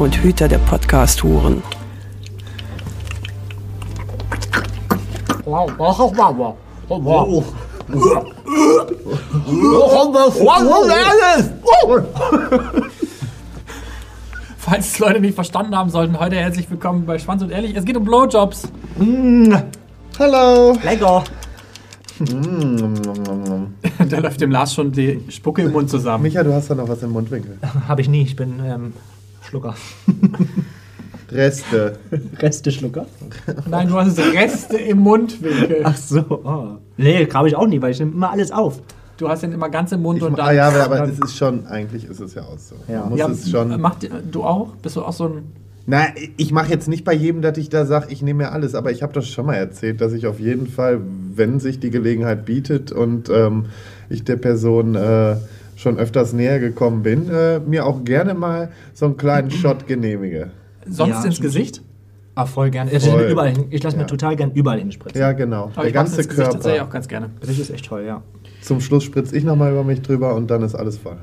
und Hüter der Podcast-Huren. Falls es Leute nicht verstanden haben sollten, heute herzlich willkommen bei Schwanz und Ehrlich. Es geht um Blowjobs. Hallo. Lecker. Da läuft dem Lars schon die Spucke im Mund zusammen. Micha, du hast da noch was im Mundwinkel. Habe ich nie. Ich bin ähm, Schlucker. Reste. Reste-Schlucker? Nein, du hast Reste im Mundwinkel. Ach so. Oh. Nee, habe ich auch nie, weil ich nehme immer alles auf. Du hast ihn immer ganz im Mund Ich, und dann. ah ja, aber, aber es ist schon, eigentlich ist es ja auch so. Ja. Man muss Ja, es schon. Macht, du auch? Bist du auch so ein. Na, ich mache jetzt nicht bei jedem, dass ich da sage, ich nehme mir alles, aber ich habe das schon mal erzählt, dass ich auf jeden Fall, wenn sich die Gelegenheit bietet und ähm, ich der Person äh, schon öfters näher gekommen bin, äh, mir auch gerne mal so einen kleinen Shot genehmige. Sonst Ja, ins. Gesicht? Ah, voll gerne. Ich, überall hin. ich lasse mir Ja. total gern überall hinspritzen. Ja, genau. Aber der ich ganze ins Gesicht tatsächlich Körper. auch ganz gerne. Das ist echt toll, ja. Zum Schluss spritze ich nochmal über mich drüber und dann ist alles voll.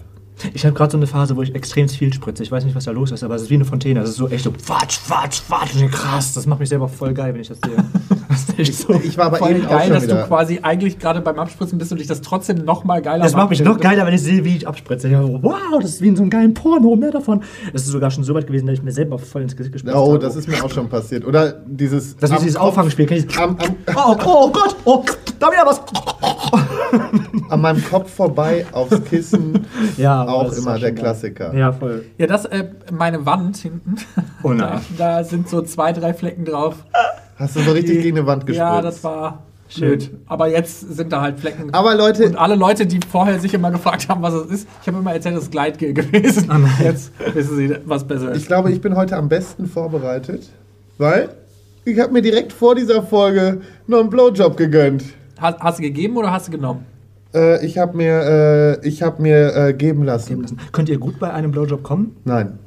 Ich habe gerade so eine Phase, wo ich extrem viel spritze. Ich weiß nicht, was da los ist, aber es ist wie eine Fontäne. Das ist so echt so Watsch, Watsch, Watsch. Krass, das macht mich selber voll geil, wenn ich das sehe. Das ist echt so. Ich war aber Voll eben auch geil, schon dass wieder. du quasi eigentlich gerade beim Abspritzen bist und dich das trotzdem noch mal geiler Das macht mich noch geiler, wenn ich sehe, wie ich abspritze. Ich so, wow, das ist wie in so einem geilen Porno, mehr davon. Das ist sogar schon so weit gewesen, dass ich mir selber voll ins Gesicht gespritzt Oh, habe. das ist mir auch schon passiert. Oder dieses. Das ist dieses Auffangspiel. Kenn ich Am, am, oh, oh Gott, oh, da wieder was. an meinem Kopf vorbei aufs Kissen. Ja, aber auch immer der. Klassiker. Ja, voll. Ja, das, äh, meine Wand hinten. Oh nein. Da, da sind so zwei, drei Flecken drauf. Hast du so richtig gegen eine Wand gespritzt? Ja, das war blöd. Aber jetzt sind da halt Flecken. Aber Leute, Und alle Leute, die vorher sich immer gefragt haben, was es ist, ich habe immer erzählt, das ist Gleitgel gewesen. Jetzt wissen sie, was besser ich ist. glaube, ich bin heute am besten vorbereitet, weil ich habe mir direkt vor dieser Folge noch einen Blowjob gegönnt. Hast, hast du gegeben oder hast du genommen? Äh, ich habe mir, äh, ich hab mir äh, geben lassen. Geben lassen. Könnt ihr gut bei einem Blowjob kommen? Nein.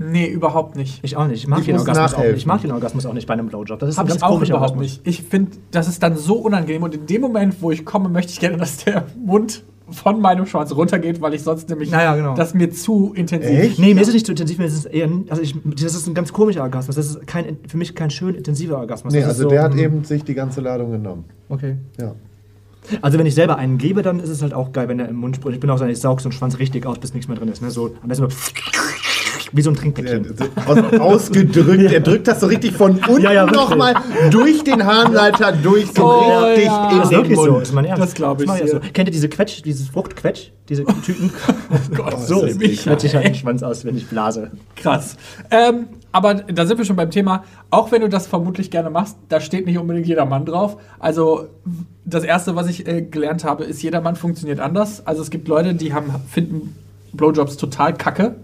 Nee, überhaupt nicht. Ich auch nicht. Ich mag Ich den Orgasmus auch nicht. Ich mag den Orgasmus auch nicht bei einem Blowjob. Das ist ein Habe ganz ich auch komischer überhaupt Orgasmus. nicht. Ich finde, das ist dann so unangenehm und in dem Moment, wo ich komme, möchte ich gerne, dass der Mund von meinem Schwanz runtergeht, weil ich sonst nämlich Naja, genau. das mir zu intensiv. Echt? Nee, mir ist es nicht zu intensiv, mir ist es eher, also ich, das ist ein ganz komischer Orgasmus. Das ist kein, für mich kein schön intensiver Orgasmus. Nee, das ist also so, der hat eben sich die ganze Ladung genommen. Okay. Ja. Also wenn ich selber einen gebe, dann ist es halt auch geil, wenn der im Mund sprüht. Ich bin auch so, ich saug so einen Schwanz richtig aus, bis nichts mehr drin ist. Ne? So, am besten so wie so ein Trinkpäckchen. so aus, ausgedrückt. Er drückt das so richtig von unten Ja, ja, nochmal durch den Harnleiter durch, so Oh, richtig ja. in Das ist den wirklich Mund. so, ist mein Ernst. Das glaub ich dir. so. Kennt ihr diese Quetsch, dieses Fruchtquetsch, diese Tüten? Gott, so, ist das ich quetsche ich halt den Schwanz aus, wenn ich blase. Krass. Ähm, aber da sind wir schon beim Thema. Auch wenn du das vermutlich gerne machst, da steht nicht unbedingt jeder Mann drauf. Also das erste, was ich äh, gelernt habe, ist, jeder Mann funktioniert anders. Also es gibt Leute, die haben, finden Blowjobs total kacke.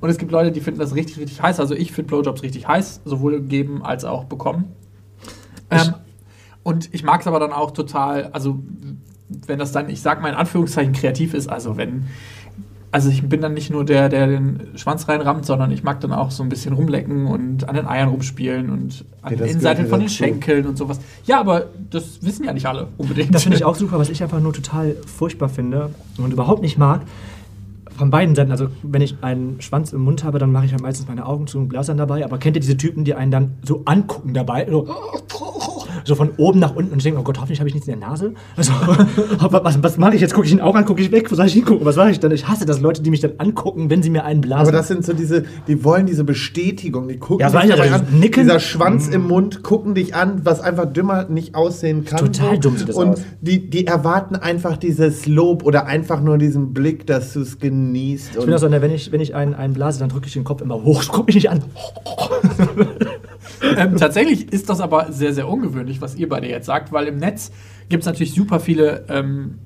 Und es gibt Leute, die finden das richtig, richtig heiß. Also ich finde Blowjobs richtig heiß, sowohl geben als auch bekommen. Ähm, und ich mag es aber dann auch total, also wenn das dann, ich sag mal in Anführungszeichen, kreativ ist, also wenn, also ich bin dann nicht nur der, der den Schwanz reinrammt, sondern ich mag dann auch so ein bisschen rumlecken und an den Eiern rumspielen und an Ja, der das Innenseite gehört ja von den. Schenkeln und sowas. Ja, aber das wissen ja nicht alle unbedingt. Das finde ich auch super, was ich einfach nur total furchtbar finde und überhaupt nicht mag. Von beiden Seiten, also wenn ich einen Schwanz im Mund habe, dann mache ich halt meistens meine Augen zu und blase dann dabei. Aber kennt ihr diese Typen, die einen dann so angucken dabei? So, so von oben nach unten und ich denke, oh Gott, hoffentlich habe ich nichts in der Nase. Also, was, was mache ich jetzt? Gucke ich ihn auch an, gucke ich weg, wo soll ich hingucken? Was mache ich dann? Ich hasse das, Leute, die mich dann angucken, wenn sie mir einen blasen. Aber das sind so diese, die wollen diese Bestätigung, die gucken Ja, dich dabei ja, an, Nicken. dieser Schwanz im Mund, gucken dich an, was einfach dümmer nicht aussehen kann. Total dumm sieht das Und aus. Die, die erwarten einfach dieses Lob oder einfach nur diesen Blick, dass du es genießt. ich bin auch so, wenn ich, wenn ich einen, einen blase, dann drücke ich den Kopf immer hoch. Guck mich nicht an. ähm, tatsächlich ist das aber sehr, sehr ungewöhnlich, was ihr beide jetzt sagt, weil im Netz gibt es natürlich super viele ähm,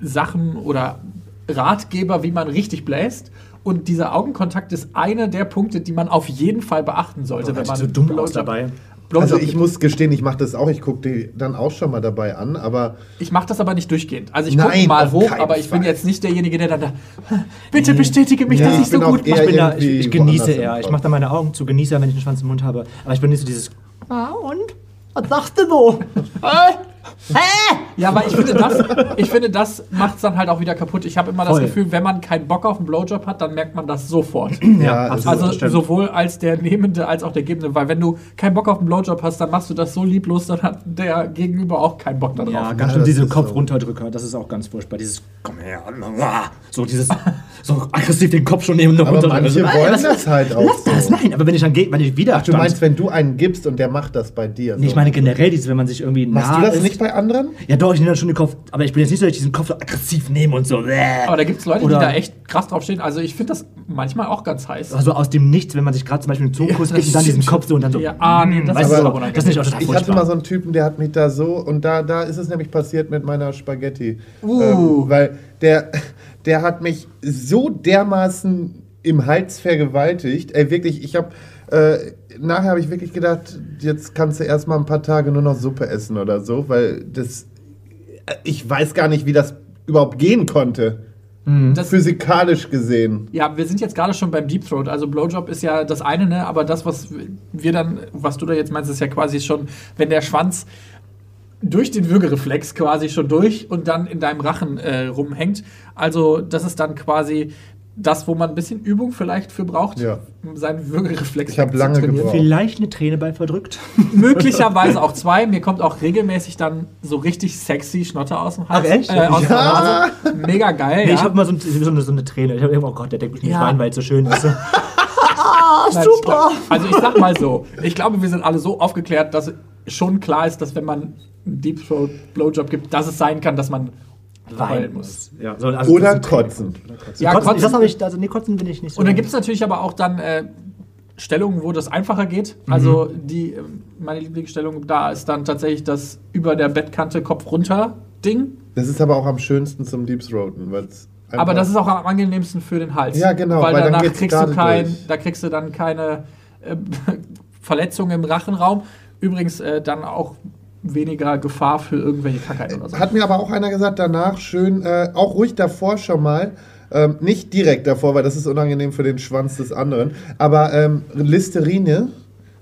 Sachen oder Ratgeber, wie man richtig bläst. Und dieser Augenkontakt ist einer der Punkte, die man auf jeden Fall beachten sollte, wenn man so dumm aus dabei. Also ich muss gestehen, ich mache das auch. Ich gucke die dann auch schon mal dabei an, aber Ich mache das aber nicht durchgehend. Also ich gucke mal hoch, aber ich bin Fall. jetzt nicht derjenige, der dann da, bitte bestätige mich, Ja, dass ich ich so bin gut mache. Ich, bin da, ich, genieße eher. Ich mache da meine Augen zu, genieße, wenn ich einen Schwanz im Mund habe. Aber ich bin nicht so dieses. Ah, und? Was sagst du so? Ja, aber ich finde, das, ich finde, das macht es dann halt auch wieder kaputt. Ich habe immer das Voll. Gefühl, wenn man keinen Bock auf einen Blowjob hat, dann merkt man das sofort. ja, Also das stimmt. sowohl als der Nehmende als auch der Gebende. Weil wenn du keinen Bock auf einen Blowjob hast, dann machst du das so lieblos, dann hat der Gegenüber auch keinen Bock darauf. Ja, ganz Ja, das diese ist Kopf so. runterdrücker, das ist auch ganz furchtbar. Dieses, komm her, so dieses, so aggressiv den Kopf schon nehmen und aber runterdrücken. manche Also, wollen das halt auch Lass das, so. nein, aber wenn ich dann gehe, wenn ich wieder. Du meinst, wenn du einen gibst und der macht das bei dir? Nee, ich meine generell, dieses, wenn man sich irgendwie Machst nah du das ist. nicht bei anderen? Ja, doch, ich nehme dann schon den Kopf, aber ich bin jetzt nicht so, dass ich diesen Kopf so aggressiv nehme und so. Aber da gibt es Leute, Oder- die da echt krass drauf stehen. Also ich finde das manchmal auch ganz heiß. Also aus dem Nichts, wenn man sich gerade zum Beispiel einen Zungenkuss Ja, gibt und dann diesen. Kopf so und dann so. Ja, ah, nee, das weißt ist du, aber das ist nicht auch total Ich hatte mal so einen Typen, der hat mich da so, und da, da ist es nämlich passiert mit meiner Spaghetti. Uh. Ähm, weil der, der hat mich so dermaßen im Hals vergewaltigt. Ey, wirklich, ich habe, äh, nachher habe ich wirklich gedacht, jetzt kannst du erstmal ein paar Tage nur noch Suppe essen oder so, weil das, äh, ich weiß gar nicht, wie das überhaupt gehen konnte. Das, Physikalisch gesehen. ja, wir sind jetzt gerade schon beim Deep Throat. Also Blowjob ist ja das eine, ne? aber das, was wir dann, was du da jetzt meinst, ist ja quasi schon, wenn der Schwanz durch den Würgereflex quasi schon durch und dann in deinem Rachen äh, rumhängt. Also das ist dann quasi das, wo man ein bisschen Übung vielleicht für braucht, Ja. um seinen Würgereflex Ich hab zu lange trainieren. gebraucht. Vielleicht eine Träne bei verdrückt. Möglicherweise auch zwei. Mir kommt auch regelmäßig dann so richtig sexy Schnotter aus dem Hals. Ach, echt? Äh, aus der Ja. Nase. Mega geil. Nee, ja. ich habe mal so, ein, so, eine, so eine Träne. Ich habe immer, oh Gott, der denkt mich nicht Ja. rein, weil es so schön ist. Nein, ich glaub- Also ich sag mal so, ich glaube, wir sind alle so aufgeklärt, dass schon klar ist, dass wenn man einen Deep Throat Blowjob gibt, dass es sein kann, dass man heulen muss. Ja, so, also Oder ein Träne. kotzen. Ja, kotzen, kotzen- Das habe ich, also nee, kotzen bin ich nicht so. Und dann gibt es natürlich aber auch dann äh, Stellungen, wo das einfacher geht. Also Mhm. die, äh, meine Lieblingsstellung da ist dann tatsächlich das über der Bettkante Kopf runter Ding. Das ist aber auch am schönsten zum Deep Throaten, weil's Aber das ist auch am angenehmsten für den Hals. Ja, genau, Weil, weil danach kriegst du kein, durch. da kriegst du dann keine äh, Verletzung im Rachenraum. Übrigens äh, dann auch weniger Gefahr für irgendwelche Krankheiten oder so. Hat mir aber auch einer gesagt, danach schön, äh, auch ruhig davor schon mal, ähm, nicht direkt davor, weil das ist unangenehm für den Schwanz des anderen, aber ähm, Listerine,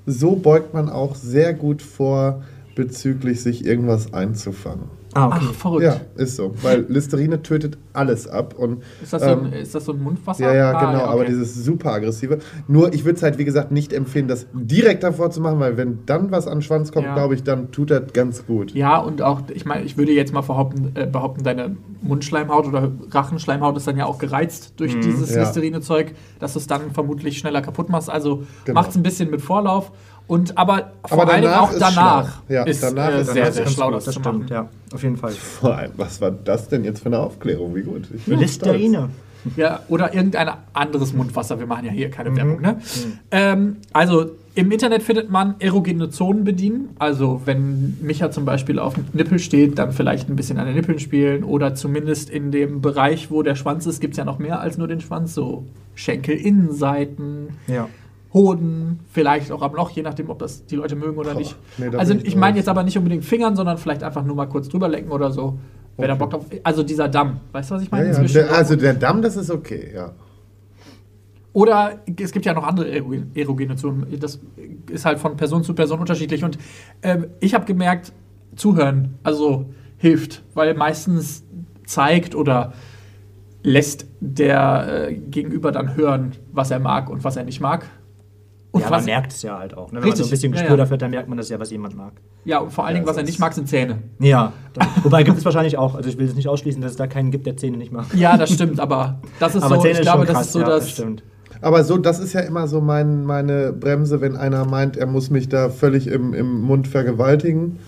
so beugt man auch sehr gut vor, bezüglich sich irgendwas einzufangen. Ah, okay. Ach, verrückt. Ja, ist so, weil Listerine tötet alles ab und Ist, das so ein, ähm, ist das so ein Mundwasser? ja, ja, Ah, genau, aber okay. dieses super aggressive. Nur, ich würde es halt, wie gesagt, nicht empfehlen, das direkt davor zu machen, weil wenn dann was an den Schwanz kommt, Ja. glaube ich, dann tut das ganz gut. Ja, und auch, ich meine, ich würde jetzt mal behaupten, äh, behaupten, deine Mundschleimhaut oder Rachenschleimhaut ist dann ja auch gereizt durch dieses Mhm. Ja. Listerine-Zeug, dass du es dann vermutlich schneller kaputt machst. Also Genau. macht es ein bisschen mit Vorlauf. Und aber vor Aber allen Dingen auch ist danach schlau. Ja, ist danach äh, ist- sehr, danach sehr ist schlau, das, das stimmt, ja, auf jeden Fall. Vor allem, was war das denn jetzt für eine Aufklärung? Wie gut. Ich bin Listerine. Ja, oder irgendein anderes Mundwasser. Wir machen ja hier keine Mhm. Werbung, ne? Ähm, also im Internet findet man erogene Zonen bedienen. Also wenn Micha zum Beispiel auf dem Nippel steht, dann vielleicht ein bisschen an den Nippeln spielen oder zumindest in dem Bereich, wo der Schwanz ist, gibt es ja noch mehr als nur den Schwanz. So Schenkelinnenseiten, Ja. Hoden, vielleicht auch am Loch, je nachdem, ob das die Leute mögen oder Boah, nicht. nee, da also ich meine jetzt aber nicht unbedingt Fingern, sondern vielleicht einfach nur mal kurz drüber lecken oder so. Wer da Okay. Bock drauf. Also dieser Damm, weißt du, was ich Ja, meine? ja. Der, also der Damm, das ist okay, ja. Oder es gibt ja noch andere Erogen- erogene Zonen. Das ist halt von Person zu Person unterschiedlich. Und ähm, ich habe gemerkt, zuhören, also hilft, weil meistens zeigt oder lässt der äh, Gegenüber dann hören, was er mag und was er nicht mag. Und ja, was, man merkt es ja halt auch. Ne? Wenn man so ein bisschen ja, Gespür ja. dafür hat, dann merkt man das ja, was jemand mag. ja, und vor allen Dingen, was er nicht mag, sind Zähne. Ja. Dann, wobei gibt es wahrscheinlich auch, also ich will es nicht ausschließen, dass es da keinen gibt, der Zähne nicht mag. Ja, das stimmt, aber das ist Aber so, Zähne ich ist glaube, schon das krass, ist so ja, das. stimmt. Aber so, das ist ja immer so mein, meine Bremse, wenn einer meint, er muss mich da völlig im, im Mund vergewaltigen,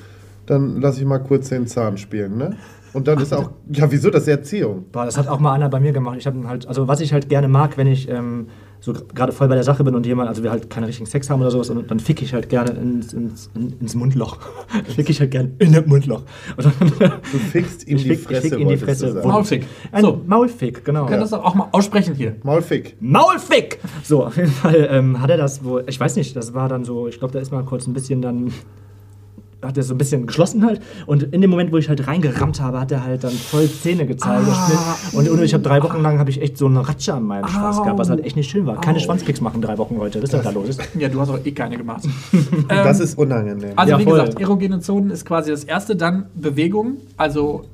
dann lasse ich mal kurz den Zahn spielen, ne? Und dann ist auch, ja, wieso, das ist Erziehung. Boah, das hat auch mal einer bei mir gemacht. Ich habe halt, also was ich halt gerne mag, wenn ich ähm, so gerade voll bei der Sache bin und jemand, also wir halt keinen richtigen Sex haben oder sowas, und dann fick ich halt gerne ins, ins, in- ins Mundloch. fick ich halt gerne in das Mundloch. Und dann, Du fickst ihm Ich die fick- ich Fresse, fick ihm die Fresse. du sagen. Maulfick. ein So, Maulfick, genau. wir können das auch mal aussprechen hier. Maulfick. Maulfick! So, auf jeden Fall ähm, hat er das wohl, ich weiß nicht, das war dann so, ich glaube, da ist mal kurz ein bisschen dann, hat er so ein bisschen geschlossen halt. Und in dem Moment, wo ich halt reingerammt habe, hat er halt dann voll Zähne gezeigt. und, und ich habe drei Wochen lang habe ich echt so eine Ratsche an meinem Schwanz gehabt, was halt echt nicht schön war. Keine Schwanzpicks machen drei Wochen heute, wisst ihr, was da los ist? Ja, du hast auch eh keine gemacht. Das ist unangenehm. Also Ja, wie voll. gesagt, erogene Zonen ist quasi das erste, dann Bewegung. Also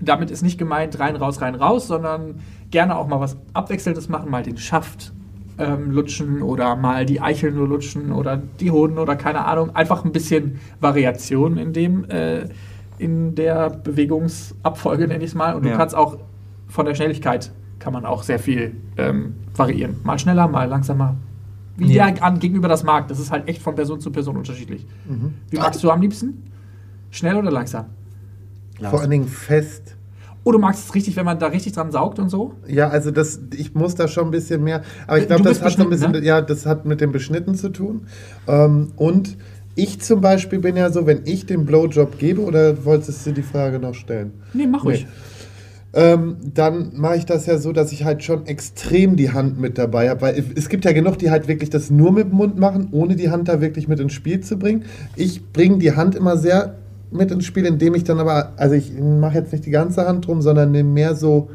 damit ist nicht gemeint rein, raus, rein, raus, sondern gerne auch mal was Abwechselndes machen, mal den Schaft ähm, lutschen oder mal die Eichel nur lutschen oder die Hoden oder keine Ahnung. Einfach ein bisschen Variation in dem, äh, in der Bewegungsabfolge, nenne ich es mal. Und du Ja. kannst auch von der Schnelligkeit kann man auch sehr viel ähm, variieren. Mal schneller, mal langsamer. Wie Ja. der an, gegenüber das mag. Das ist halt echt von Person zu Person unterschiedlich. Wie magst du am liebsten? Schnell oder langsam? Vor allen Dingen fest. Oh, du magst es richtig, wenn man da richtig dran saugt und so? Ja, also das, ich muss da schon ein bisschen mehr. Aber ich glaube, das hat so ein bisschen, ne? ja, das hat mit dem Beschnitten zu tun. Ähm, und ich zum Beispiel bin ja so, wenn ich den Blowjob gebe, oder wolltest du die Frage noch stellen? Nee, mach ruhig. Ähm, dann mache ich das ja so, dass ich halt schon extrem die Hand mit dabei habe. Weil es gibt ja genug, die halt wirklich das nur mit dem Mund machen, ohne die Hand da wirklich mit ins Spiel zu bringen. Ich bringe die Hand immer sehr mit ins Spiel, indem ich dann aber, also ich mache jetzt nicht die ganze Hand drum, sondern nehme mehr so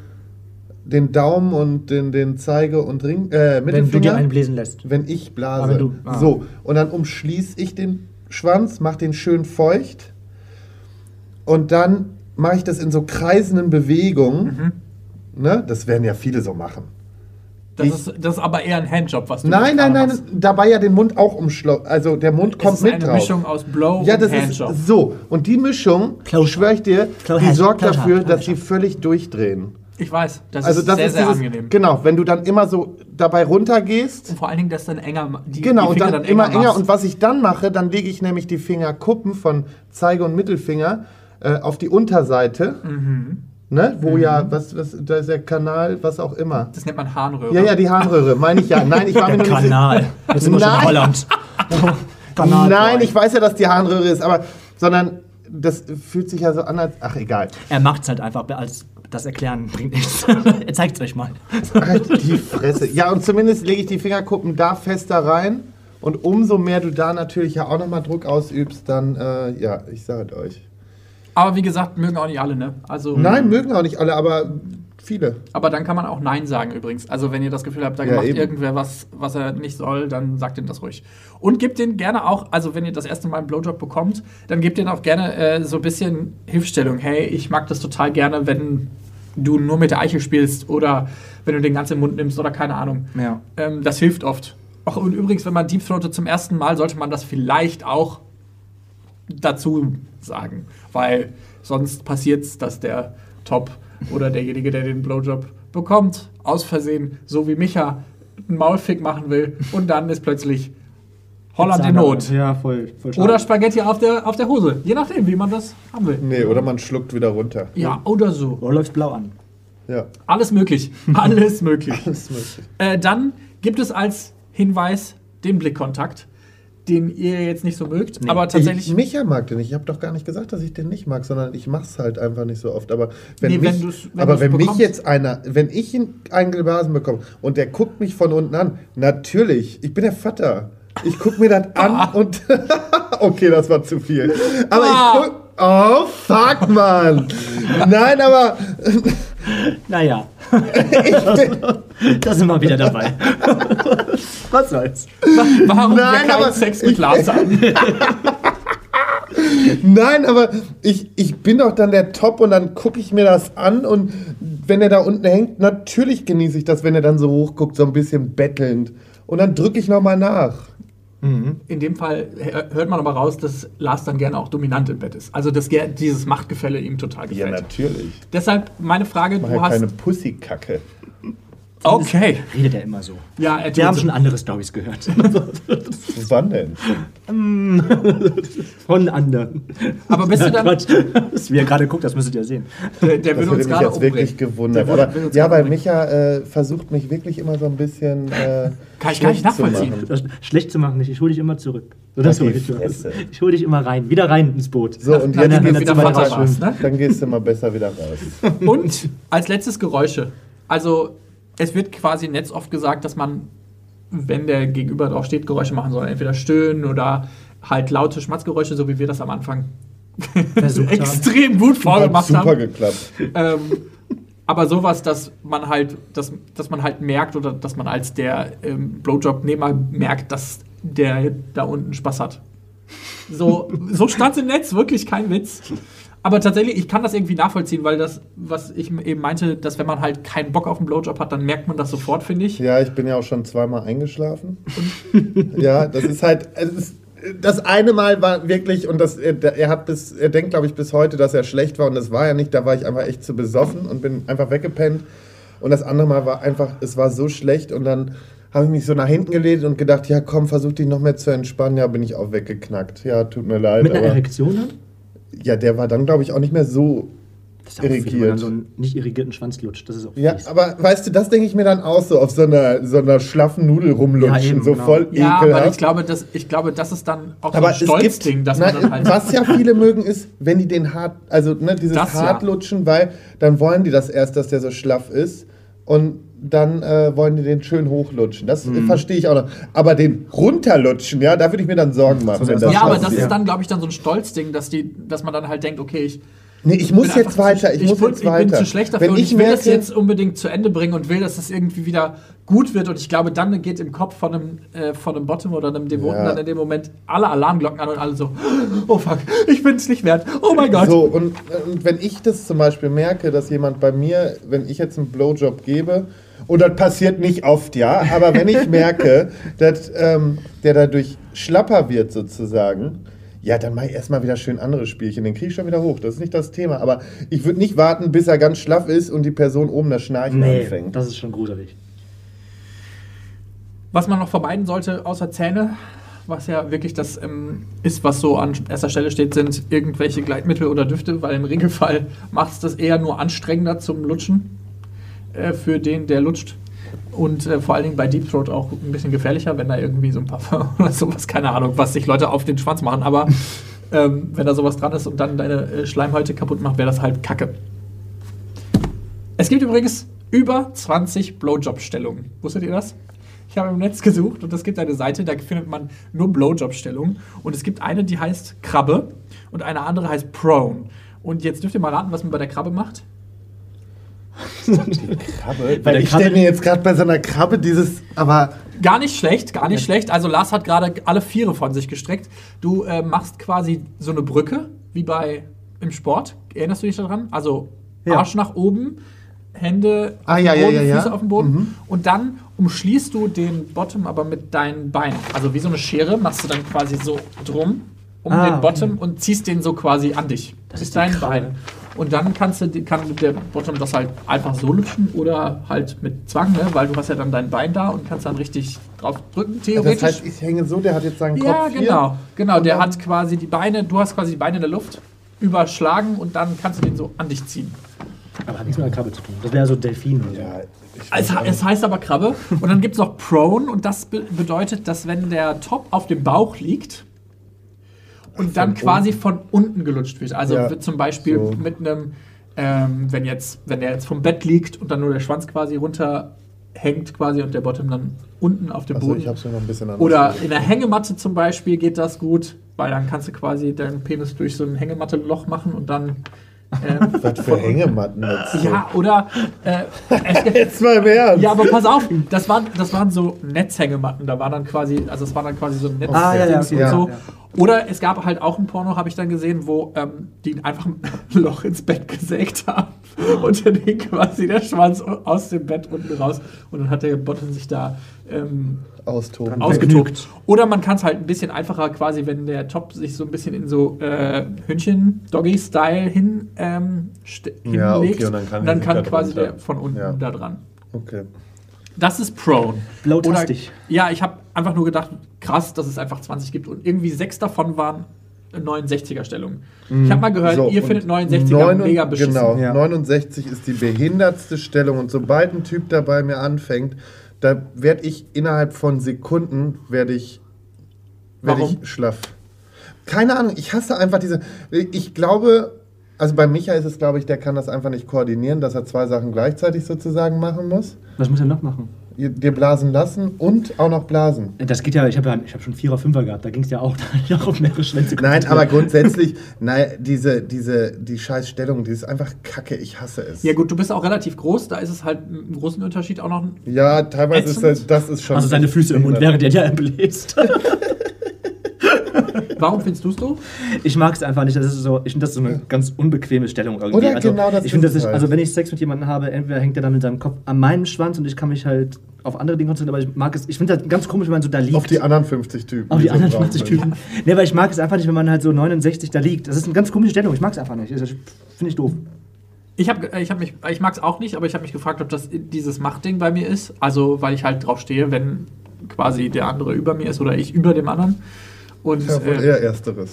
den Daumen und den, den Zeige- und Ring, äh, Wenn du Mittelfinger. dir einbläsen lässt. Wenn ich blase. Wenn du- ah. So, und dann umschließe ich den Schwanz, mache den schön feucht und dann mache ich das in so kreisenden Bewegungen. Mhm. Ne? Das werden ja viele so machen. Das, Ich- ist, das ist aber eher ein Handjob, was du Nein, nein, nein, machst. dabei ja den Mund auch umschlossen. Also der Mund Es kommt ist mit eine drauf. Mischung aus Blow ja, und das Handjob. ist so. Und die Mischung, schwöre ich dir, Close- die sorgt Close- dafür, Close- dass sie völlig durchdrehen. Ich weiß, das Also ist das sehr, ist sehr dieses, angenehm. genau, wenn du dann immer so dabei runtergehst Und vor allen Dingen, dass dann enger, die, Genau, die und Finger dann, immer enger. machst. Und was ich dann mache, dann lege ich nämlich die Fingerkuppen von Zeige und Mittelfinger äh, auf die Unterseite. Mhm. Ne? Wo ja, was, was, da ist der Kanal, was auch immer. das nennt man Harnröhre. Ja, ja, die Harnröhre, meine ich ja. Nein, ich war mir nicht Kanal. Jetzt sind wir schon in. Holland. Kanal Nein, ich weiß ja, dass die Harnröhre ist, aber sondern das fühlt sich ja so an, als. Ach, egal. Er macht's halt einfach, als das Erklären bringt nichts. er zeigt's euch mal. Halt die Fresse. Ja, und zumindest lege ich die Fingerkuppen da fester rein. Und umso mehr du da natürlich ja auch nochmal Druck ausübst, dann, äh, ja, ich sage euch. Aber wie gesagt, mögen auch nicht alle, ne? Also, Nein, mögen auch nicht alle, aber viele. Aber dann kann man auch Nein sagen übrigens. Also wenn ihr das Gefühl habt, da Ja, macht eben. irgendwer was, was er nicht soll, dann sagt ihm das ruhig. Und gebt den gerne auch, also wenn ihr das erste Mal einen Blowjob bekommt, dann gebt den auch gerne äh, so ein bisschen Hilfestellung. Hey, ich mag das total gerne, wenn du nur mit der Eichel spielst oder wenn du den ganzen Mund nimmst oder keine Ahnung. Ja. Ähm, das hilft oft. Ach, und übrigens, wenn man Deep Throatet zum ersten Mal, sollte man das vielleicht auch dazu sagen. Weil sonst passiert es, dass der Top oder derjenige, der den Blowjob bekommt, aus Versehen, so wie Micha, einen Maulfick machen will und dann ist plötzlich Holland in Not. Ja, voll, voll Oder Spaghetti auf der, auf der Hose. Je nachdem, wie man das haben will. Nee, oder man schluckt wieder runter. Ja, oder so. Oder läuft blau an. Ja. Alles möglich. Alles möglich. Ist möglich. Äh, dann gibt es als Hinweis den Blickkontakt, den ihr jetzt nicht so mögt, aber tatsächlich. Ich, Micha mag den nicht. Ich habe doch gar nicht gesagt, dass ich den nicht mag, sondern ich mach's halt einfach nicht so oft. Aber wenn, Nee, mich, wenn wenn aber wenn mich jetzt einer, wenn ich ihn eingeblasen bekomme und der guckt mich von unten an, natürlich, ich bin der Vater. Ich guck mir das an und okay, das war zu viel. Aber Ah. ich guck. Oh fuck, Mann! Nein, aber Naja. da sind wir wieder dabei. Was soll's? Warum Nein, wir keinen aber Sex mit ich- Lars haben? Nein, aber ich, ich bin doch dann der Top und dann gucke ich mir das an und wenn er da unten hängt, natürlich genieße ich das, wenn er dann so hochguckt, so ein bisschen bettelnd. Und dann drücke ich nochmal nach. In dem Fall hör- hört man aber raus, dass Lars dann gerne auch dominant im Bett ist. Also dass dieses Machtgefälle ihm total Ja, gefällt. natürlich. Deshalb meine Frage, Ich du ja hast keine Pussykacke. Okay. Redet er immer so. Ja, er Wir haben so. schon andere Stories gehört. Wann denn? Von anderen. Aber bist du dann. Quatsch. Das, wie er gerade guckt, das müsstet ihr sehen. Der, der Das will uns mich gerade jetzt wirklich gewundert. Der will- Aber, will ja, weil umbringen. Micha äh, versucht mich wirklich immer so ein bisschen. Äh, Kann ich gar nicht schlecht zu nachvollziehen. schlecht zu machen nicht. Ich hole dich immer zurück. So, das Halt hol die ich, ich hole dich immer rein. Wieder rein ins Boot. So, und Nach- jetzt mal Vater rein. warst, ne? Dann gehst du mal besser wieder raus. Und als letztes Geräusche. Also, es wird quasi im Netz oft gesagt, dass man, wenn der Gegenüber drauf steht, Geräusche machen soll. Entweder stöhnen oder halt laute Schmatzgeräusche, so wie wir das am Anfang extrem gut vorgemacht super haben. geklappt. Ähm, aber sowas, dass man halt, dass, dass man halt merkt oder dass man als der ähm, Blowjob-Nehmer merkt, dass der da unten Spaß hat. So, so stand im Netz, wirklich kein Witz. Aber tatsächlich, ich kann das irgendwie nachvollziehen, weil das, was ich eben meinte, dass wenn man halt keinen Bock auf einen Blowjob hat, dann merkt man das sofort, finde ich. Ja, ich bin ja auch schon zweimal eingeschlafen. ja, das ist halt. Es ist, das eine Mal war wirklich, und das, er er hat bis, er denkt, glaube ich, bis heute, dass er schlecht war, und das war ja nicht, da war ich einfach echt zu besoffen und bin einfach weggepennt. Und das andere Mal war einfach, es war so schlecht und dann habe ich mich so nach hinten gelehnt und gedacht, ja komm, versuch dich noch mehr zu entspannen. Ja, bin ich auch weggeknackt. Ja, tut mir leid. Mit einer aber, Erektion dann? Ja, der war dann, glaube ich, auch nicht mehr so Das ist auch fies, wenn man irrigiert. dann so einen nicht irrigierten Schwanz lutscht. Das ist auch Ja, fies. aber weißt du, das denke ich mir dann auch so, auf so einer, so einer schlaffen Nudel rumlutschen, Ja, eben, so genau. voll Ja, aber ich ekelhaft. glaube, das, ich glaube, das ist dann auch Aber so es ein gibt, Stolzding, dass na, man dann halt. was ja viele mögen, ist, wenn die den hart, also ne, dieses Das ja. Hartlutschen, weil dann wollen die das erst, dass der so schlaff ist und dann äh, wollen die den schön hochlutschen. Das Mhm. verstehe ich auch noch. Aber den runterlutschen, ja, da würde ich mir dann Sorgen machen. wenn das ja, aber das ist dann, glaube ich, dann so ein Stolzding, dass, die, dass man dann halt denkt, okay, ich, Nee, ich muss jetzt weiter, zu, ich, muss bin, jetzt ich weiter. bin zu schlecht dafür wenn und ich ich will das merke, jetzt unbedingt zu Ende bringen und will, dass das irgendwie wieder gut wird. Und ich glaube, dann geht im Kopf von einem, äh, von einem Bottom oder einem Devoten Ja. dann in dem Moment alle Alarmglocken an und alle so, oh fuck, ich bin es nicht wert. Oh mein Gott. So, und, und wenn ich das zum Beispiel merke, dass jemand bei mir, wenn ich jetzt einen Blowjob gebe, und das passiert nicht oft, ja, aber wenn ich merke, dass ähm, der dadurch schlapper wird sozusagen, ja, dann mache ich erstmal wieder schön andere Spielchen. Den kriege ich schon wieder hoch. Das ist nicht das Thema. Aber ich würde nicht warten, bis er ganz schlaff ist und die Person oben das Schnarchen Nee, anfängt. das ist schon gruselig. Was man noch vermeiden sollte, außer Zähne, was ja wirklich das ähm, ist, was so an erster Stelle steht, sind irgendwelche Gleitmittel oder Düfte, weil im Regelfall macht es das eher nur anstrengender zum Lutschen äh, für den, der lutscht. Und äh, vor allen Dingen bei Deep Throat auch ein bisschen gefährlicher, wenn da irgendwie so ein Parfum oder sowas, keine Ahnung, was sich Leute auf den Schwanz machen, aber ähm, wenn da sowas dran ist und dann deine äh, Schleimhäute kaputt macht, wäre das halt kacke. Es gibt übrigens über 20 Blowjob-Stellungen. Wusstet ihr das? Ich habe im Netz gesucht und es gibt eine Seite, da findet man nur Blowjob-Stellungen. Und es gibt eine, die heißt Krabbe und eine andere heißt Prone. Und jetzt dürft ihr mal raten, was man bei der Krabbe macht. Krabbe? Weil ich stelle mir jetzt gerade bei so einer Krabbe dieses, aber Gar nicht schlecht, gar nicht schlecht. Also Lars hat gerade alle Viere von sich gestreckt. Du äh, machst quasi so eine Brücke, wie bei im Sport. Erinnerst du dich daran? Also Ja. Arsch nach oben, Hände Ah, auf dem ja, ja, Boden, ja, ja. Füße auf dem Boden. Und dann umschließt du den Bottom aber mit deinen Beinen. Also wie so eine Schere machst du dann quasi so drum um Ah, den okay. Bottom und ziehst den so quasi an dich. Das ist dein Krabbe. Bein. Und dann kannst du, kann der Bottom das halt einfach so lutschen oder halt mit Zwang, ne? weil du hast ja dann dein Bein da und kannst dann richtig drauf drücken, theoretisch. das heißt, ich hänge so, der hat jetzt seinen ja, Kopf hier. genau. Genau, der hat quasi die Beine, du hast quasi die Beine in der Luft überschlagen und dann kannst du den so an dich ziehen. Aber hat nichts mit einer Krabbe zu tun. Das wäre so Delfin oder so. Ja, Es, es heißt aber Krabbe. Und dann gibt es noch Prone und das be bedeutet, dass wenn der Top auf dem Bauch liegt und dann quasi von unten gelutscht wird. Also Ja, wird zum Beispiel so. mit einem, ähm, wenn jetzt, wenn der jetzt vom Bett liegt und dann nur der Schwanz quasi runterhängt quasi und der Bottom dann unten auf dem Achso, Boden. ich hab's noch ein bisschen anders Oder vorgestellt. in der Hängematte zum Beispiel geht das gut, weil dann kannst du quasi deinen Penis durch so ein Hängematte-Loch machen und dann. Ähm, Was für Hängematten jetzt? ja, oder. Äh, es gibt, Jetzt mal im Ernst. ja, aber pass auf, das waren, das waren so Netzhängematten. Da war dann quasi, also es war dann quasi so ein Netz Ah, ja, ja, okay, und so. ja, ja. Oder es gab halt auch ein Porno, habe ich dann gesehen, wo ähm, die einfach ein Loch ins Bett gesägt haben und dann hing quasi der Schwanz aus dem Bett unten raus und dann hat der Bottom sich da ähm, Austoben. ausgetobt. Oder man kann es halt ein bisschen einfacher, quasi, wenn der Top sich so ein bisschen in so äh, Hündchen-Doggy-Style hin, ähm, Ja, okay, hinlegt. und dann kann und dann kann quasi drunter. der von unten Ja. da dran. Okay. Das ist Prone. Blautastig. Oder- Ja, ich habe einfach nur gedacht, krass, dass es einfach 20 gibt und irgendwie sechs davon waren 69er Stellungen. Ich habe mal gehört, So, ihr findet 69er neun- mega beschissen. Genau, Ja. 69 ist die behindertste Stellung und sobald ein Typ dabei mir anfängt, da werde ich innerhalb von Sekunden werde ich, werd Warum? ich schlaff. Keine Ahnung, ich hasse einfach diese. Ich glaube, also bei Micha ist es, glaube ich, der kann das einfach nicht koordinieren, dass er zwei Sachen gleichzeitig sozusagen machen muss. Was muss er noch machen? Dir blasen lassen und auch noch blasen. Das geht ja, ich habe ja, ich hab schon Vierer, Fünfer gehabt, da ging es ja auch, da auch auf mehrere Schwänze Nein, aber grundsätzlich, nein, diese, diese, die Scheißstellung, die ist einfach kacke, ich hasse es. Ja gut, du bist auch relativ groß, da ist es halt einen großen Unterschied auch noch. Ja, teilweise ist Ätzend. das, das ist schon. Also seine Füße im Mund, während er dir bläst. Warum findest du es doof? Ich mag es einfach nicht. Das ist so, ich finde das so eine ganz unbequeme Stellung irgendwie. Oder also, genau das ich finde, ist, halt. also wenn ich Sex mit jemandem habe, entweder hängt er dann mit seinem Kopf an meinem Schwanz und ich kann mich halt auf andere Dinge konzentrieren, aber ich mag es, ich finde das ganz komisch, wenn man so da liegt. Auf die anderen 50 Typen. Auf die so anderen drauf 50 sind. Typen. Nee, aber ich mag es einfach nicht, wenn man halt so 69 da liegt. Das ist eine ganz komische Stellung. Ich mag es einfach nicht. Also, Finde ich doof. Ich, hab, ich, hab mich, ich mag es auch nicht, aber ich habe mich gefragt, ob das dieses Machtding bei mir ist. Also, weil ich halt drauf stehe, wenn quasi der andere über mir ist oder ich über dem anderen. Und Ja, wohl äh, eher Ersteres.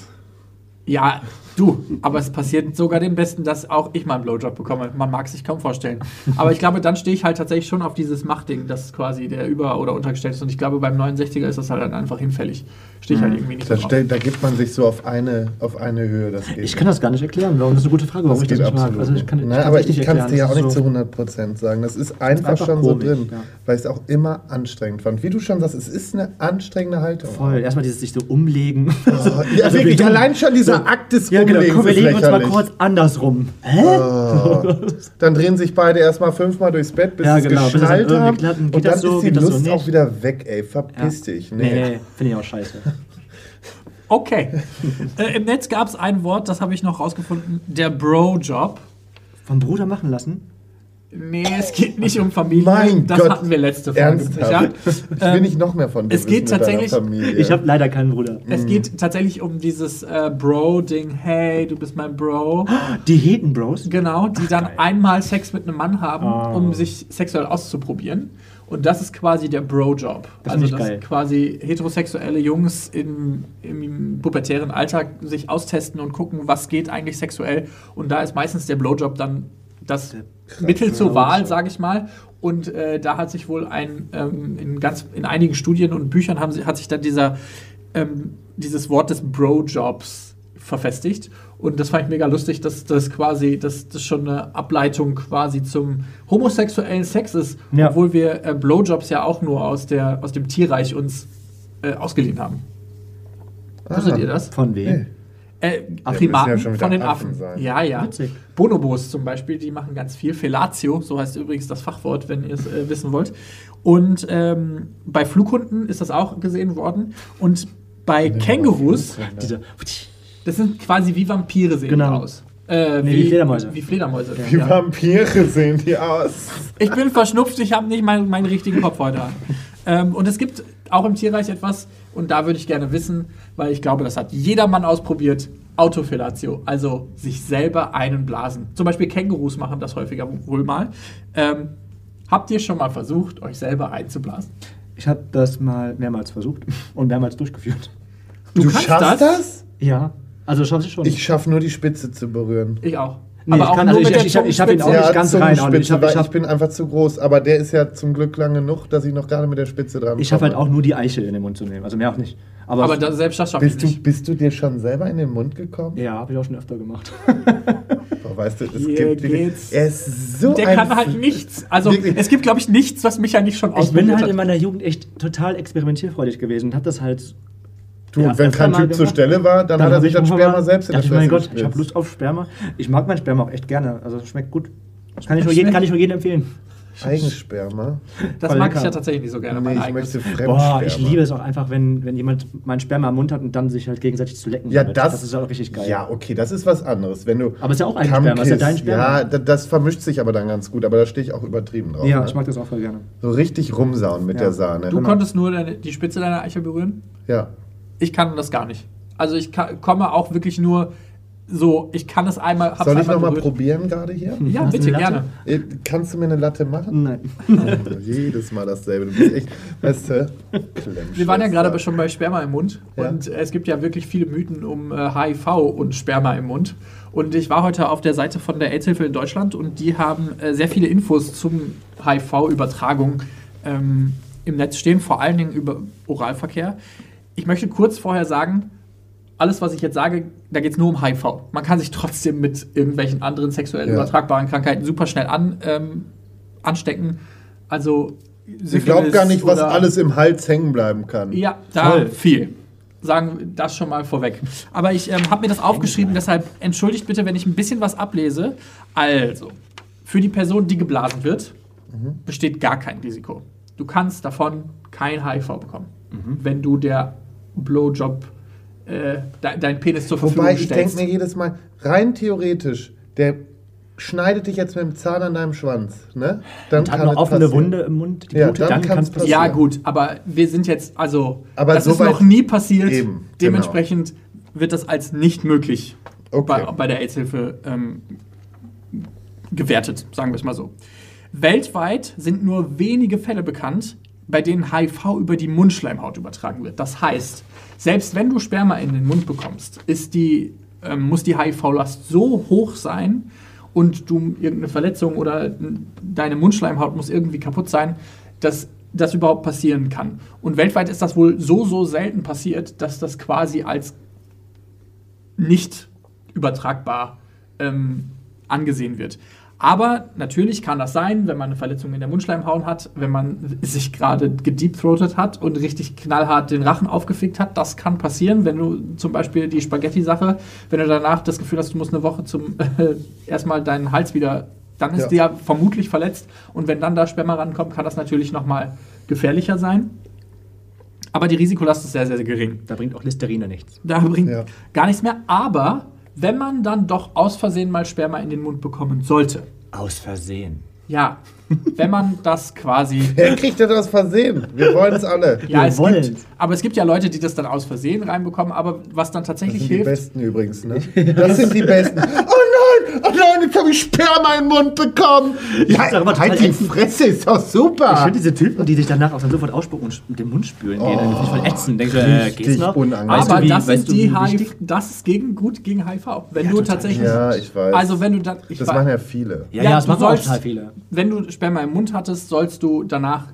Ja, du, aber es passiert sogar dem Besten, dass auch ich mal einen Blowjob bekomme. Man mag es sich kaum vorstellen. Aber ich glaube, dann stehe ich halt tatsächlich schon auf dieses Machtding, das quasi der über- oder untergestellt ist. Und ich glaube, beim 69er ist das halt dann einfach hinfällig. Stehe ich halt irgendwie nicht Da, so drauf. stell, da gibt man sich so auf eine, auf eine Höhe. Das geht Ich kann das gar nicht erklären. Warum? Das ist eine gute Frage, warum das ich das nicht mag. Also, ich kann, ich Nein, kann's aber ich kann es dir ja auch Das ist nicht so- zu 100% sagen. Das ist einfach, einfach schon so komisch, drin, ja. weil ich es auch immer anstrengend fand. Wie du schon sagst, es ist eine anstrengende Haltung. Voll. Erstmal dieses sich so umlegen. Oh, ja, Also wirklich, allein schon dieser Akt des Ja, genau. Komm, wir legen uns mal kurz andersrum. Hä? Oh. Dann drehen sich beide erstmal fünfmal durchs Bett, bis Ja, sie es genau, bis es dann geschnallt haben. Geht Und dann das so, ist die so Lust nicht? auch wieder weg, ey. Verpiss dich. Nee, nee, finde ich auch scheiße. Okay. äh, Im Netz gab es ein Wort, das habe ich noch rausgefunden: der Bro-Job. Vom Bruder machen lassen? Nee, es geht nicht um Familie. Mein das Gott. hatten wir letzte Folge. Ernsthaft? Ich will Ähm, nicht noch mehr von dir es geht tatsächlich- Familie. Ich habe leider keinen Bruder. Es geht tatsächlich um dieses äh, Bro-Ding. Hey, du bist mein Bro. Die Heten Bros? Genau, die dann einmal Sex mit einem Mann haben, Ah. um sich sexuell auszuprobieren. Und das ist quasi der Bro-Job. Das Also, dass geil. quasi heterosexuelle Jungs im, im pubertären Alltag sich austesten und gucken, was geht eigentlich sexuell. Und da ist meistens der Blowjob dann das Mittel zur Wahl, sage ich mal. Und äh, da hat sich wohl ein, ähm, in, ganz, in einigen Studien und Büchern haben, hat sich dann dieser, ähm, dieses Wort des Bro-Jobs verfestigt. Und das fand ich mega lustig, dass das quasi, dass das schon eine Ableitung quasi zum homosexuellen Sex ist, Ja. obwohl wir äh, Blowjobs ja auch nur aus, der, aus dem Tierreich uns äh, ausgeliehen haben. Wusstet Ah. ihr das? Von wem? Nee. Äh, müssen Primaten ja von den Affen Affen. sein. Ja, ja. Witzig. Bonobos zum Beispiel, die machen ganz viel. Fellatio, so heißt übrigens das Fachwort, wenn ihr es äh, wissen wollt. Und ähm, bei Flughunden ist das auch gesehen worden. Und bei Kängurus, das sind quasi wie Vampire sehen Genau. die aus. Äh, Nee, wie Fledermäuse. Wie Fledermäuse. Wie ja. Vampire sehen die aus. Ich bin verschnupft, ich habe nicht meinen, meinen richtigen Kopf heute an. Ähm, und es gibt auch im Tierreich etwas, und da würde ich gerne wissen, weil ich glaube, das hat jeder Mann ausprobiert, Autofellatio, also sich selber einen blasen. Zum Beispiel Kängurus machen das häufiger wohl mal. Ähm, habt ihr schon mal versucht, euch selber einzublasen? Ich habe das mal mehrmals versucht und mehrmals durchgeführt. Du Du kannst schaffst das? das? Ja, also schaffst du schon. Ich schaffe nur die Spitze zu berühren. Ich auch. Nee, ich kann- also ich- ich- ich hab- ich hab ihn auch nicht ganz rein, aber Zungenspitze, ich hab- ich hab- ich bin einfach zu groß. Aber der ist ja zum Glück lang genug, dass ich noch gerade mit der Spitze dran ich schaffe halt auch nur die Eichel in den Mund zu nehmen, also mehr auch nicht. Aber, Aber da, selbst das schaffe ich Bist du, nicht. bist du dir schon selber in den Mund gekommen? ja, habe ich auch schon öfter gemacht. Boah, weißt du, es Hier gibt, geht's. er ist so Der ein kann halt nichts. Also Wirklich. es gibt, glaube ich, nichts, was mich ja nicht schon Ich bin halt hat. in meiner Jugend echt total experimentierfreudig gewesen und habe das halt. Du, Ja, und wenn kein Typ zur gemacht. Stelle war, dann, hat er sich ich das irgendwann Sperma mal- selbst in der ich, mein Gott, ich habe. Lust auf Sperma. Ich mag mein Sperma auch echt gerne, also es schmeckt gut. Das kann ich nur, jedem, kann ich nur jedem empfehlen. Eigensperma? Das voll mag ich ja tatsächlich nicht so gerne. Nee, ich möchte Fremdsperma. Boah, ich liebe es auch einfach, wenn, wenn jemand mein Sperma im Mund hat und dann sich halt gegenseitig zu lecken. Ja, damit. das, das ist auch richtig geil. Ja, okay, das ist was anderes. Wenn du Aber ist ja auch Eigensperma, ist ja dein Sperma. Ja, da- das vermischt sich aber dann ganz gut, aber da stehe ich auch übertrieben drauf. Ja, ne? ich mag das auch voll gerne. So richtig rumsauen mit Ja. der Sahne. Du konntest nur deine, die Spitze deiner Eichel berühren? ja. Ich kann das gar nicht. Also ich ka- komme auch wirklich nur so, ich kann es einmal. Soll ich nochmal probieren gerade hier? Ja, Hast bitte gerne. Äh, Kannst du mir eine Latte machen? Nein. Oh, jedes Mal dasselbe. Du bist echt, weißt du, Wir waren ja gerade schon bei Sperma im Mund Ja. und äh, es gibt ja wirklich viele Mythen um äh, HIV und Sperma im Mund. Und ich war heute auf der Seite von der AIDS-Hilfe in Deutschland und die haben äh, sehr viele Infos zum HIV-Übertragung ähm, im Netz stehen, vor allen Dingen über Oralverkehr. Ich möchte kurz vorher sagen, alles, was ich jetzt sage, da geht es nur um HIV. Man kann sich trotzdem mit irgendwelchen anderen sexuell Ja. übertragbaren Krankheiten super schnell an, ähm, anstecken. Also Ich glaube gar nicht, was alles im Hals hängen bleiben kann. ja, da Toll. viel. Sagen wir das schon mal vorweg. Aber ich ähm, habe mir das aufgeschrieben, deshalb entschuldigt bitte, wenn ich ein bisschen was ablese. Also, für die Person, die geblasen wird, besteht gar kein Risiko. Du kannst davon kein HIV bekommen, wenn du der Blowjob äh, de deinen Penis zur Verfügung Wobei ich denke stellst. mir jedes Mal, rein theoretisch, der schneidet dich jetzt mit dem Zahn an deinem Schwanz. Ne? Dann Hat kann noch es offene passieren. Wunde im Mund, die Ja, blutet, dann dann kann es passieren. Ja, gut, aber wir sind jetzt, also, Aber das so ist noch nie passiert. Eben, genau. Dementsprechend wird das als nicht möglich Okay. bei, bei der AIDS-Hilfe ähm, gewertet, sagen wir es mal so. Weltweit sind nur wenige Fälle bekannt, bei denen HIV über die Mundschleimhaut übertragen wird. Das heißt, selbst wenn du Sperma in den Mund bekommst, die, ähm, muss die HIV-Last so hoch sein und du irgendeine Verletzung oder deine Mundschleimhaut muss irgendwie kaputt sein, dass das überhaupt passieren kann. Und weltweit ist das wohl so, so selten passiert, dass das quasi als nicht übertragbar ähm, angesehen wird. Aber natürlich kann das sein, wenn man eine Verletzung in der Mundschleimhaut hat, wenn man sich gerade gedeepthroatet hat und richtig knallhart den Rachen aufgefickt hat. Das kann passieren, wenn du zum Beispiel die Spaghetti-Sache, wenn du danach das Gefühl hast, du musst eine Woche zum äh, erstmal deinen Hals wieder, dann ist Ja. der vermutlich verletzt. Und wenn dann da Sperma rankommt, kann das natürlich nochmal gefährlicher sein. Aber die Risikolast ist sehr, sehr gering. Da bringt auch Listerine nichts. Da bringt Ja. gar nichts mehr. Aber wenn man dann doch aus Versehen mal Sperma in den Mund bekommen sollte, Aus Versehen. ja, wenn man das quasi. Wer kriegt das aus Versehen? Wir wollen es alle. Ja, Wir es wollen's. gibt, aber es gibt ja Leute, die das dann aus Versehen reinbekommen, aber was dann Das tatsächlich sind die hilft. Besten übrigens, ne? Das sind die Besten. Oh nein, oh nein, jetzt habe ich Sperma in den Mund bekommen. find's auch immer total halt die ätzend. Fresse, ist doch Ich super. finde diese Typen, die sich danach auch dann sofort ausspucken und mit dem Mund spülen gehen, oh, finde ich voll ätzend. Denkst du, äh, geht's noch? unangenehm. Weißt aber du, wie, das weißt ist du, die HIV, das ist gegen, gut gegen HIV. Wenn Ja, du total. tatsächlich. Ja, ich weiß. Also wenn du dann. Ich das weiß- machen ja viele. Ja, Ja, ja, das machen auch total viele. wenn du Sperma im Mund hattest, sollst du danach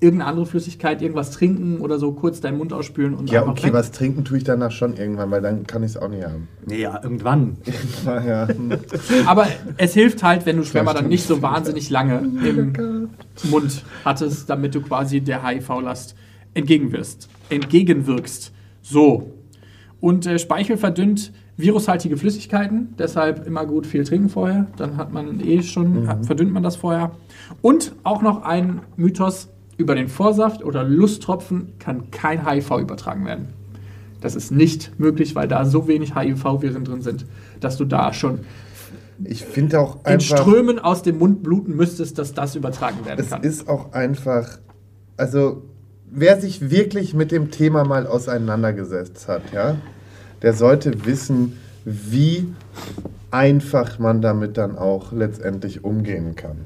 irgendeine andere Flüssigkeit, irgendwas trinken oder so kurz deinen Mund ausspülen und Ja, einfach okay, weg. was trinken tue ich danach schon irgendwann, weil dann kann ich es auch nicht haben. Nee, ja, irgendwann. Ja. Aber es hilft halt, wenn du Sperma dann nicht so wahnsinnig lange im Mund hattest, damit du quasi der HIV-Last entgegenwirkst. Entgegenwirkst. So. Und äh, Speichel verdünnt virushaltige Flüssigkeiten, deshalb immer gut viel trinken vorher. Dann hat man eh schon, hat, verdünnt man das vorher. Und auch noch ein Mythos über den Vorsaft oder Lusttropfen kann kein HIV übertragen werden. Das ist nicht möglich, weil da so wenig HIV-Viren drin sind, dass du da schon ich finde auch in einfach. Strömen aus dem Mund bluten müsstest, dass das übertragen werden Es kann. ist auch einfach, also wer sich wirklich mit dem Thema mal auseinandergesetzt hat, ja, der sollte wissen, wie einfach man damit dann auch letztendlich umgehen kann.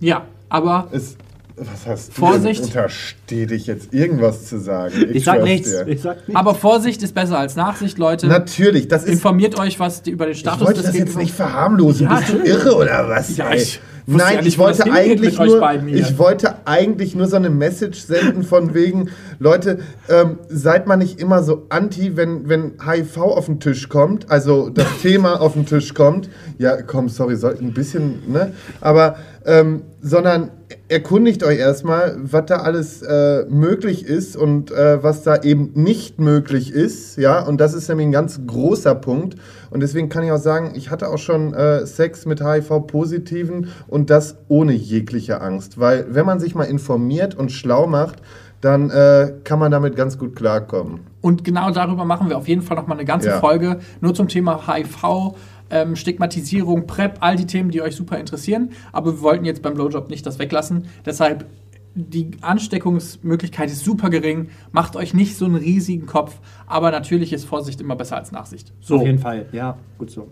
ja, aber Es, was hast du Vorsicht. denn untersteh dich jetzt irgendwas zu sagen? Ich sag schwör's nichts. dir. Ich sag nichts. Aber Vorsicht ist besser als Nachsicht, Leute. Natürlich, das ist Informiert euch, was über den Ich Status wollte des das jetzt nicht verharmlosen. Ja, Bist du irre oder was? Ja, ey? ich Nein, ich wollte eigentlich nur, ich wollte eigentlich nur so eine Message senden von wegen, Leute, ähm, seid mal nicht immer so anti, wenn, wenn HIV auf den Tisch kommt, also das Thema auf den Tisch kommt. Ja, komm, sorry, soll ein bisschen, ne? Aber, ähm, sondern erkundigt euch erstmal, was da alles äh, möglich ist und äh, was da eben nicht möglich ist, ja, und das ist nämlich ein ganz großer Punkt. Und deswegen kann ich auch sagen, ich hatte auch schon äh, Sex mit HIV-Positiven und das ohne jegliche Angst. Weil wenn man sich mal informiert und schlau macht, dann äh, kann man damit ganz gut klarkommen. Und genau darüber machen wir auf jeden Fall nochmal eine ganze Ja. Folge. Nur zum Thema HIV, ähm, Stigmatisierung, PrEP, all die Themen, die euch super interessieren. Aber wir wollten jetzt beim Blowjob nicht das weglassen. Deshalb, die Ansteckungsmöglichkeit ist super gering. Macht euch nicht so einen riesigen Kopf. Aber natürlich ist Vorsicht immer besser als Nachsicht. So. Auf jeden Fall, ja, gut so.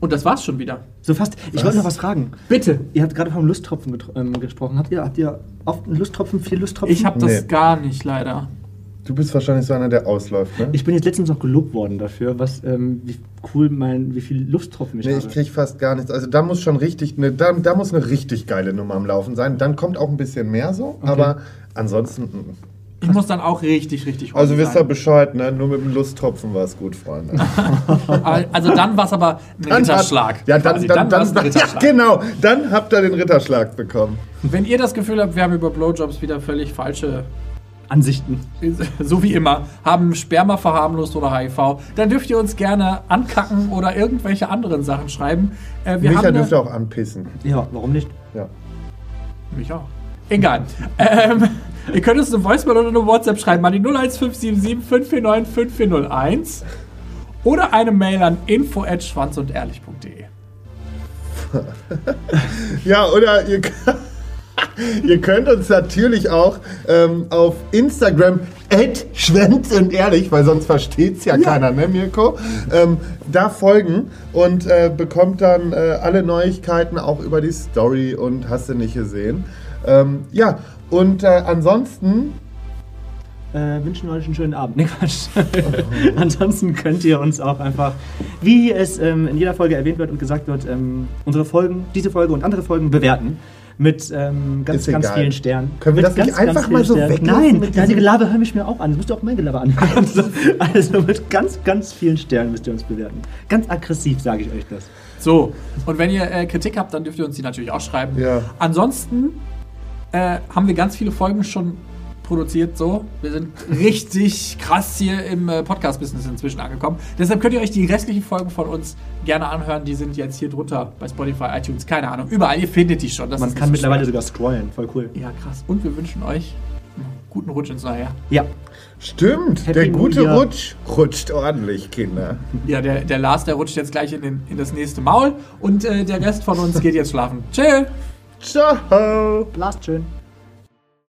Und das war's schon wieder. So fast. Ich wollte noch was fragen. Bitte. Ihr habt gerade vom Lusttropfen ähm, gesprochen. Habt ihr, habt ihr oft einen Lusttropfen, viel Lusttropfen? Ich habe das Nee. gar nicht, leider. Du bist wahrscheinlich so einer, der ausläuft, ne? Ich bin jetzt letztens noch gelobt worden dafür, was, ähm, wie cool mein, wie viel Lusttropfen ich Nee, habe. ich krieg fast gar nichts. Also da muss schon richtig, ne, da, da muss eine richtig geile Nummer am Laufen sein. Dann kommt auch ein bisschen mehr so, aber ansonsten. mm. Ich muss dann auch richtig, richtig Also horny wisst ihr. Bescheid, ne? Nur mit dem Lusttropfen war es gut, Freunde. Also dann war es aber ein Ritterschlag. Hat, ja, dann, quasi. dann, dann, dann, ja, Ritterschlag. genau. Dann habt ihr den Ritterschlag bekommen. Wenn ihr das Gefühl habt, wir haben über Blowjobs wieder völlig falsche, Ansichten. so wie immer, haben Sperma verharmlost oder HIV, dann dürft ihr uns gerne ankacken oder irgendwelche anderen Sachen schreiben. Äh, wir Micha haben dürfte auch anpissen. Ja, warum nicht? Ja. Mich auch. Egal. ähm, ihr könnt uns eine Voicemail oder eine WhatsApp schreiben an die 01577 549 5401 oder eine Mail an info at schwanzundehrlich.de. Ja, oder ihr, ihr könnt uns natürlich auch ähm, auf Instagram schwänz und ehrlich, weil sonst versteht's ja, keiner, ne Mirko? Ähm, da folgen und äh, bekommt dann äh, alle Neuigkeiten auch über die Story und hast du nicht gesehen. Ähm, ja, und äh, ansonsten Äh, wünschen euch einen schönen Abend. Nee, Quatsch. Ansonsten könnt ihr uns auch einfach, wie es ähm, in jeder Folge erwähnt wird und gesagt wird, ähm, unsere Folgen, diese Folge und andere Folgen bewerten. Mit ähm, ganz, Ist ganz egal. vielen Sternen. Können wir mit das nicht ganz, ganz einfach mal so Sternen. weglassen Nein, mit deine Gelaber höre ich mir auch an. Das musst du auch mein Gelaber anhören. Also, also mit ganz, ganz vielen Sternen müsst ihr uns bewerten. Ganz aggressiv sage ich euch das. So, und wenn ihr äh, Kritik habt, dann dürft ihr uns die natürlich auch schreiben. Ja. Ansonsten äh, haben wir ganz viele Folgen schon produziert, so. Wir sind richtig krass hier im äh, Podcast-Business inzwischen angekommen. Deshalb könnt ihr euch die restlichen Folgen von uns gerne anhören. Die sind jetzt hier drunter bei Spotify, iTunes, keine Ahnung. Überall, ihr findet die schon. Das Man ist kann mittlerweile sogar scrollen. Voll cool. Ja, krass. Und wir wünschen euch einen guten Rutsch ins neue Jahr. Ja. stimmt, Happy der gute Year. Rutsch rutscht ordentlich, Kinder. Ja, der, der Lars, der rutscht jetzt gleich in, den, in das nächste Maul. Und äh, der Rest von uns geht jetzt schlafen. Chill! Ciao. Last schön.